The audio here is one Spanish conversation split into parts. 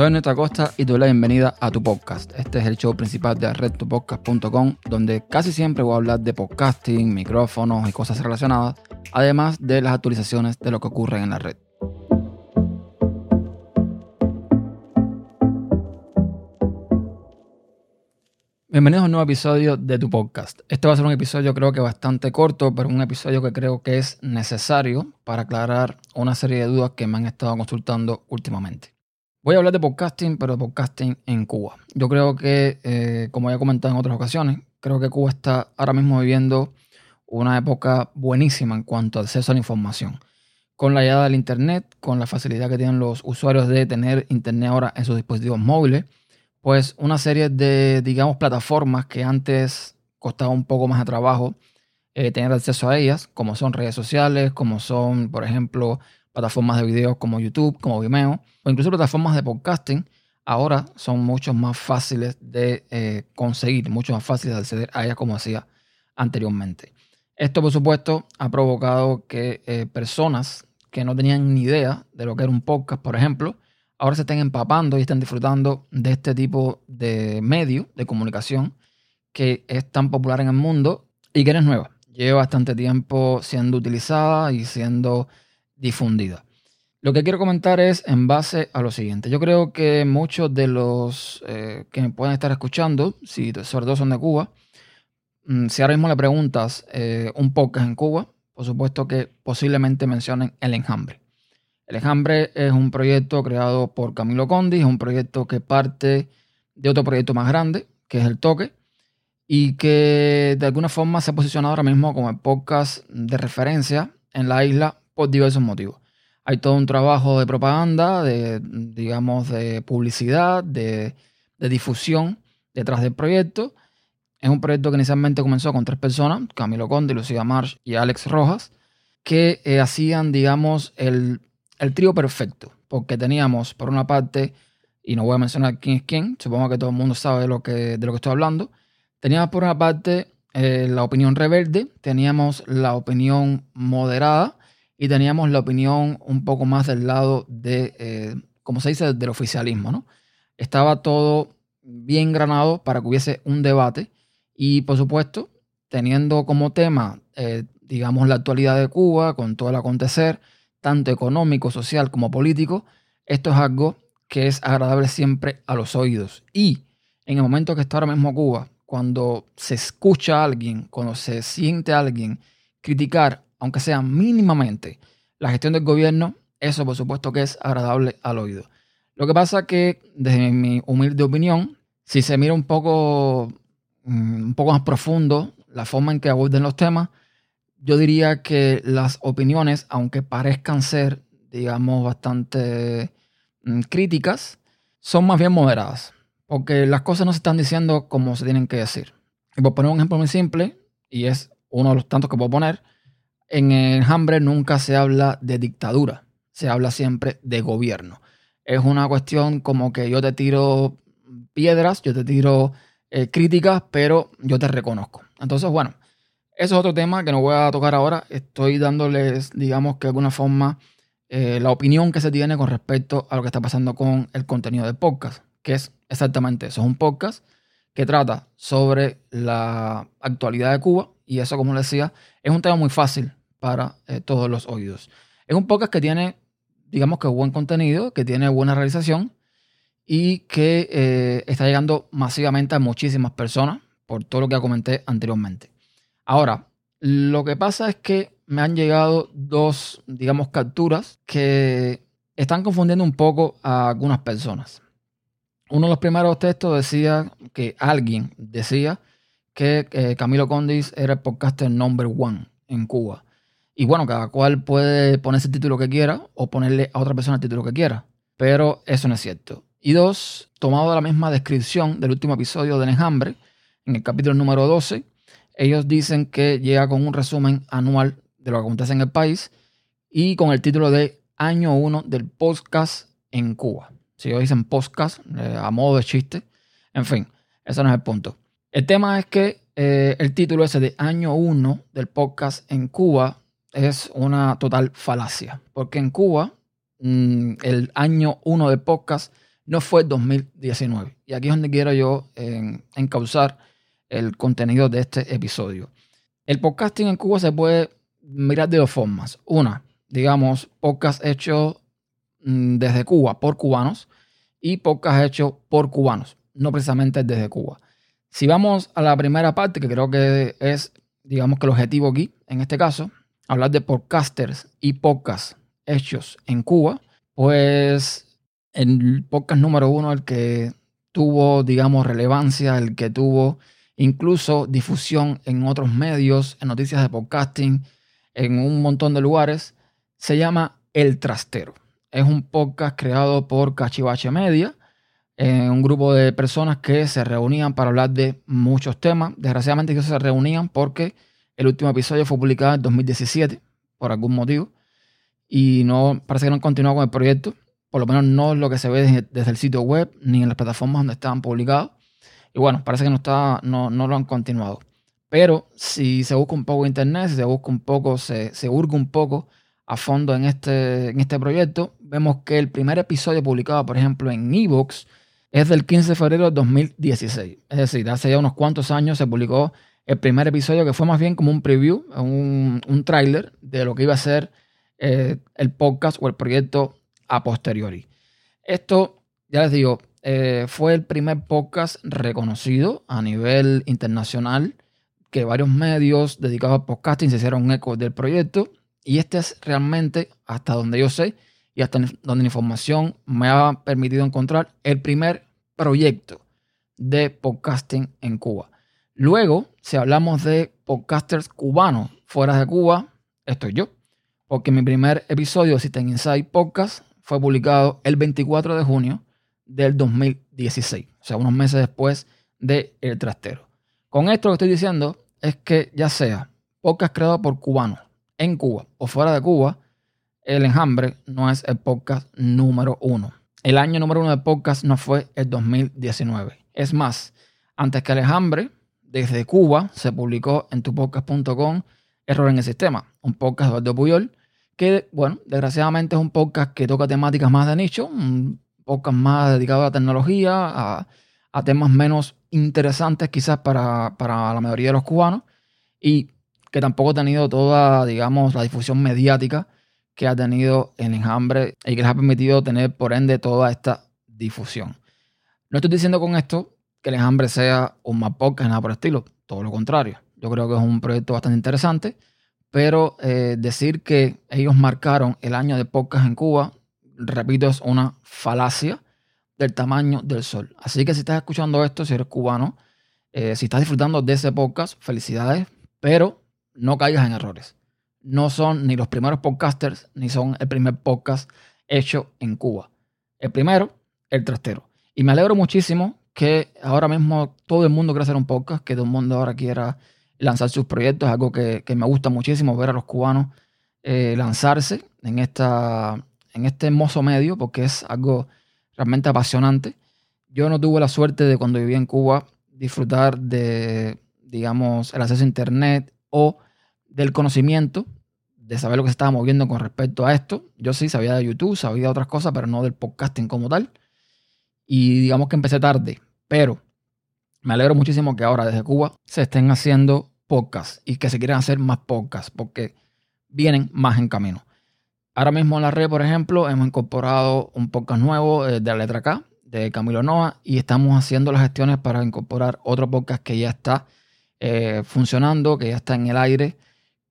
Soy Ernesto Acosta y te doy la bienvenida a tu podcast. Este es el show principal de redtopodcast.com, donde casi siempre voy a hablar de podcasting, micrófonos y cosas relacionadas, además de las actualizaciones de lo que ocurre en la red. Bienvenidos a un nuevo episodio de tu podcast. Este va a ser un episodio creo que bastante corto, pero un episodio que creo que es necesario para aclarar una serie de dudas que me han estado consultando últimamente. Voy a hablar de podcasting, pero de podcasting en Cuba. Yo creo que, eh, como ya he comentado en otras ocasiones, creo que Cuba está ahora mismo viviendo una época buenísima en cuanto al acceso a la información. Con la llegada del Internet, con la facilidad que tienen los usuarios de tener Internet ahora en sus dispositivos móviles, pues una serie de, digamos, plataformas que antes costaba un poco más de trabajo eh, tener acceso a ellas, como son redes sociales, como son, por ejemplo, plataformas de videos como YouTube, como Vimeo, o incluso plataformas de podcasting, ahora son mucho más fáciles de eh, conseguir, mucho más fáciles de acceder a ellas como hacía anteriormente. Esto, por supuesto, ha provocado que eh, personas que no tenían ni idea de lo que era un podcast, por ejemplo, ahora se estén empapando y estén disfrutando de este tipo de medio de comunicación que es tan popular en el mundo y que es nueva. Lleva bastante tiempo siendo utilizada y siendo difundida. Lo que quiero comentar es en base a lo siguiente. Yo creo que muchos de los eh, que me pueden estar escuchando, si sobre todo son de Cuba, mm, si ahora mismo le preguntas eh, un podcast en Cuba, por supuesto que posiblemente mencionen el enjambre. El Enjambre es un proyecto creado por Camilo Condi, es un proyecto que parte de otro proyecto más grande, que es El Toque, y que de alguna forma se ha posicionado ahora mismo como el podcast de referencia en la isla por diversos motivos. Hay todo un trabajo de propaganda, de, digamos, de publicidad, de, difusión detrás del proyecto. Es un proyecto que inicialmente comenzó con tres personas, Camilo Conde, Lucía Marsh y Alex Rojas, que eh, hacían, digamos, el el trío perfecto, porque teníamos, por una parte, y no voy a mencionar quién es quién, supongo que todo el mundo sabe de lo que, de lo que estoy hablando, teníamos por una parte eh, la opinión rebelde, teníamos la opinión moderada y teníamos la opinión un poco más del lado de, eh, como se dice, del oficialismo, ¿no? Estaba todo bien granado para que hubiese un debate y, por supuesto, teniendo como tema, eh, digamos, la actualidad de Cuba, con todo el acontecer, tanto económico, social como político, esto es algo que es agradable siempre a los oídos. Y en el momento que está ahora mismo Cuba, cuando se escucha a alguien, cuando se siente alguien criticar, aunque sea mínimamente, la gestión del gobierno, eso por supuesto que es agradable al oído. Lo que pasa que, desde mi humilde opinión, si se mira un poco, mm, un poco más profundo la forma en que aborden los temas, yo diría que las opiniones, aunque parezcan ser, digamos, bastante mm, críticas, son más bien moderadas, porque las cosas no se están diciendo como se tienen que decir. Y por poner un ejemplo muy simple, y es uno de los tantos que puedo poner, en el hambre nunca se habla de dictadura, se habla siempre de gobierno. Es una cuestión como que yo te tiro piedras, yo te tiro eh, críticas, pero yo te reconozco. Entonces, bueno, eso es otro tema que no voy a tocar ahora. Estoy dándoles, digamos que de alguna forma, eh, la opinión que se tiene con respecto a lo que está pasando con el contenido del podcast, que es exactamente eso. Es un podcast que trata sobre la actualidad de Cuba y eso, como les decía, es un tema muy fácil para eh, todos los oídos. Es un podcast que tiene, digamos que buen contenido, que tiene buena realización y que eh, está llegando masivamente a muchísimas personas por todo lo que comenté anteriormente. Ahora, lo que pasa es que me han llegado dos, digamos, capturas que están confundiendo un poco a algunas personas. Uno de los primeros textos decía que alguien decía que eh, Camilo Condis era el podcaster number one en Cuba. Y bueno, cada cual puede ponerse el título que quiera o ponerle a otra persona el título que quiera. Pero eso no es cierto. Y dos, tomado de la misma descripción del último episodio de Enjambre, en el capítulo número 12, ellos dicen que llega con un resumen anual de lo que acontece en el país y con el título de Año 1 del podcast en Cuba. Si ellos dicen podcast, eh, a modo de chiste. En fin, ese no es el punto. El tema es que eh, el título ese de Año 1 del podcast en Cuba es una total falacia. Porque en Cuba, mm, el año 1 del podcast no fue 2019. Y aquí es donde quiero yo encauzar el contenido de este episodio. El podcasting en Cuba se puede mirar de dos formas. Una, digamos, podcast hecho mm, desde Cuba por cubanos y podcast hecho por cubanos, no precisamente desde Cuba. Si vamos a la primera parte, que creo que es, digamos que el objetivo aquí, en este caso, hablar de podcasters y podcasts hechos en Cuba, pues el podcast número uno, el que tuvo, digamos, relevancia, el que tuvo incluso difusión en otros medios, en noticias de podcasting, en un montón de lugares, se llama El Trastero. Es un podcast creado por Cachivache Media, eh, un grupo de personas que se reunían para hablar de muchos temas. Desgraciadamente ellos se reunían porque el último episodio fue publicado en 2017, por algún motivo, y no parece que no han continuado con el proyecto por lo menos no es lo que se ve desde, el sitio web ni en las plataformas donde estaban publicados. Y bueno, parece que no, está, no, no lo han continuado. Pero si se busca un poco internet, si se busca un poco, se, se hurga un poco a fondo en este, en este proyecto, vemos que el primer episodio publicado, por ejemplo, en Evox, es del 15 de febrero de 2016. Es decir, hace ya unos cuantos años se publicó el primer episodio que fue más bien como un preview, un, un tráiler de lo que iba a ser eh, el podcast o el proyecto a posteriori. Esto, ya les digo, eh, fue el primer podcast reconocido a nivel internacional que varios medios dedicados a podcasting se hicieron eco del proyecto y este es realmente, hasta donde yo sé y hasta donde la información me ha permitido encontrar, el primer proyecto de podcasting en Cuba. Luego, si hablamos de podcasters cubanos fuera de Cuba, estoy yo. Porque mi primer episodio de System Inside Podcast fue publicado el 24 de junio del 2016, o sea, unos meses después de El Trastero. Con esto lo que estoy diciendo es que ya sea podcast creado por cubanos en Cuba o fuera de Cuba, El Enjambre no es el podcast número uno. El año número uno de podcast no fue el 2019. Es más, antes que El Enjambre, desde Cuba se publicó en tupodcast.com Error en el Sistema, un podcast de Eduardo Puyol que, bueno, desgraciadamente es un podcast que toca temáticas más de nicho, un podcast más dedicado a la tecnología, a, temas menos interesantes quizás para, la mayoría de los cubanos y que tampoco ha tenido toda, digamos, la difusión mediática que ha tenido el enjambre y que les ha permitido tener, por ende, toda esta difusión. No estoy diciendo con esto que el enjambre sea un más podcast, nada por el estilo, todo lo contrario. Yo creo que es un proyecto bastante interesante pero eh, decir que ellos marcaron el año de podcast en Cuba, repito, es una falacia del tamaño del sol. Así que si estás escuchando esto, si eres cubano, eh, si estás disfrutando de ese podcast, felicidades, pero no caigas en errores. No son ni los primeros podcasters, ni son el primer podcast hecho en Cuba. El primero, el trastero. Y me alegro muchísimo que ahora mismo todo el mundo quiera hacer un podcast, que todo el mundo ahora quiera lanzar sus proyectos, es algo que, me gusta muchísimo ver a los cubanos eh, lanzarse en, esta, en este hermoso medio, porque es algo realmente apasionante. Yo no tuve la suerte de cuando vivía en Cuba disfrutar de, digamos, el acceso a Internet o del conocimiento, de saber lo que se estaba moviendo con respecto a esto. Yo sí sabía de YouTube, sabía de otras cosas, pero no del podcasting como tal. Y digamos que empecé tarde, pero me alegro muchísimo que ahora desde Cuba se estén haciendo podcasts y que se quieran hacer más podcasts porque vienen más en camino. Ahora mismo en la red, por ejemplo, hemos incorporado un podcast nuevo eh, de la letra K, de Camilo Noa, y estamos haciendo las gestiones para incorporar otro podcast que ya está eh, funcionando, que ya está en el aire,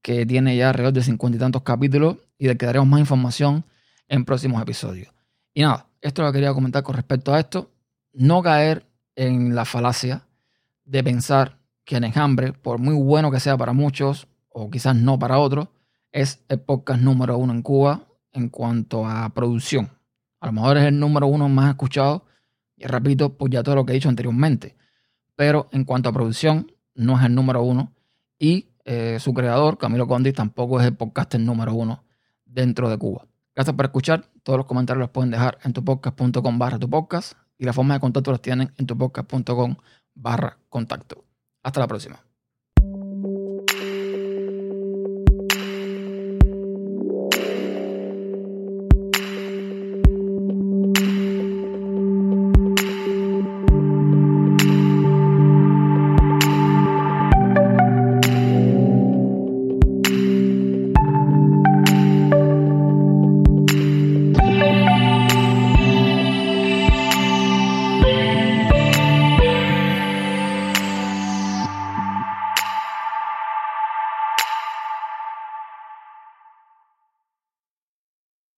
que tiene ya alrededor de cincuenta y tantos capítulos y del que daremos más información en próximos episodios. Y nada, esto lo quería comentar con respecto a esto. No caer en la falacia de pensar que el enjambre, por muy bueno que sea para muchos, o quizás no para otros, es el podcast número uno en Cuba en cuanto a producción. A lo mejor es el número uno más escuchado, y repito, pues ya todo lo que he dicho anteriormente. Pero en cuanto a producción, no es el número uno. Y eh, su creador, Camilo Condi, tampoco es el podcaster número uno dentro de Cuba. Gracias por escuchar. Todos los comentarios los pueden dejar en tupodcast.com barra tu podcast y la forma de contacto los tienen en tupodcast.com barra contacto. Hasta la próxima.